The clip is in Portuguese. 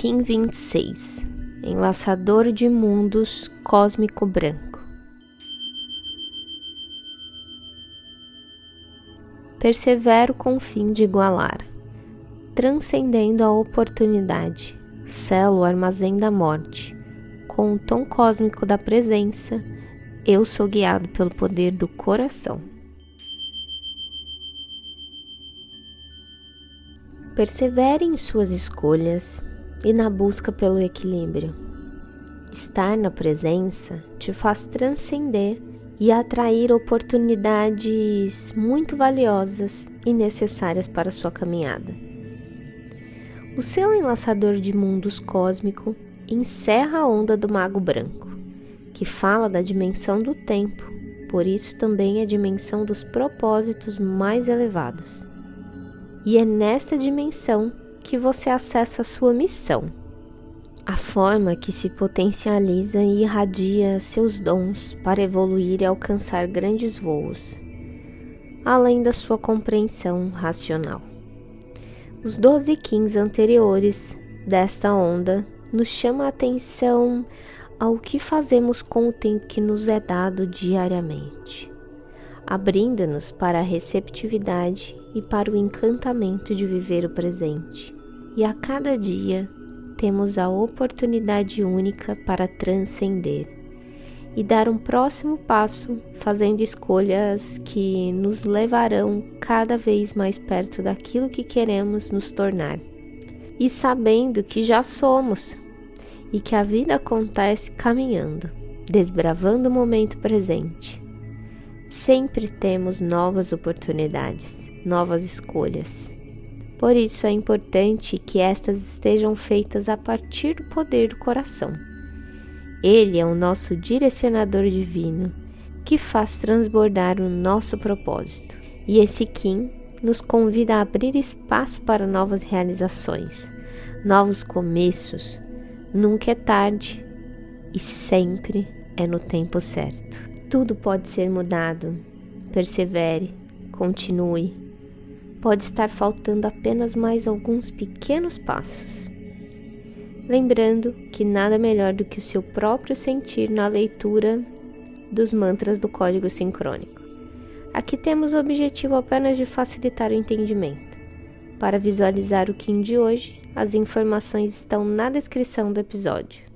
Kim 26 Enlaçador de Mundos Cósmico Branco Persevero com o fim de igualar, transcendendo a oportunidade, selo o armazém da morte, com o tom cósmico da presença, eu sou guiado pelo poder do coração. Persevere em suas escolhas e na busca pelo equilíbrio. Estar na presença te faz transcender e atrair oportunidades muito valiosas e necessárias para sua caminhada. O selo enlaçador de mundos cósmico encerra a onda do Mago Branco, que fala da dimensão do tempo, por isso também a dimensão dos propósitos mais elevados. E é nesta dimensão que você acessa a sua missão, a forma que se potencializa e irradia seus dons para evoluir e alcançar grandes voos, além da sua compreensão racional. Os 12 kings anteriores desta onda nos chamam a atenção ao que fazemos com o tempo que nos é dado diariamente, abrindo-nos para a receptividade e para o encantamento de viver o presente e a cada dia temos a oportunidade única para transcender e dar um próximo passo, fazendo escolhas que nos levarão cada vez mais perto daquilo que queremos nos tornar. E sabendo que já somos e que a vida acontece caminhando, desbravando o momento presente. Sempre temos novas oportunidades, novas escolhas por isso é importante que estas estejam feitas a partir do poder do coração. Ele é o nosso direcionador divino que faz transbordar o nosso propósito. E esse Kim nos convida a abrir espaço para novas realizações, novos começos. Nunca é tarde e sempre é no tempo certo. Tudo pode ser mudado. Persevere, continue pode estar faltando apenas mais alguns pequenos passos. Lembrando que nada melhor do que o seu próprio sentir na leitura dos mantras do código sincrônico. Aqui temos o objetivo apenas de facilitar o entendimento. Para visualizar o Kim de hoje, as informações estão na descrição do episódio.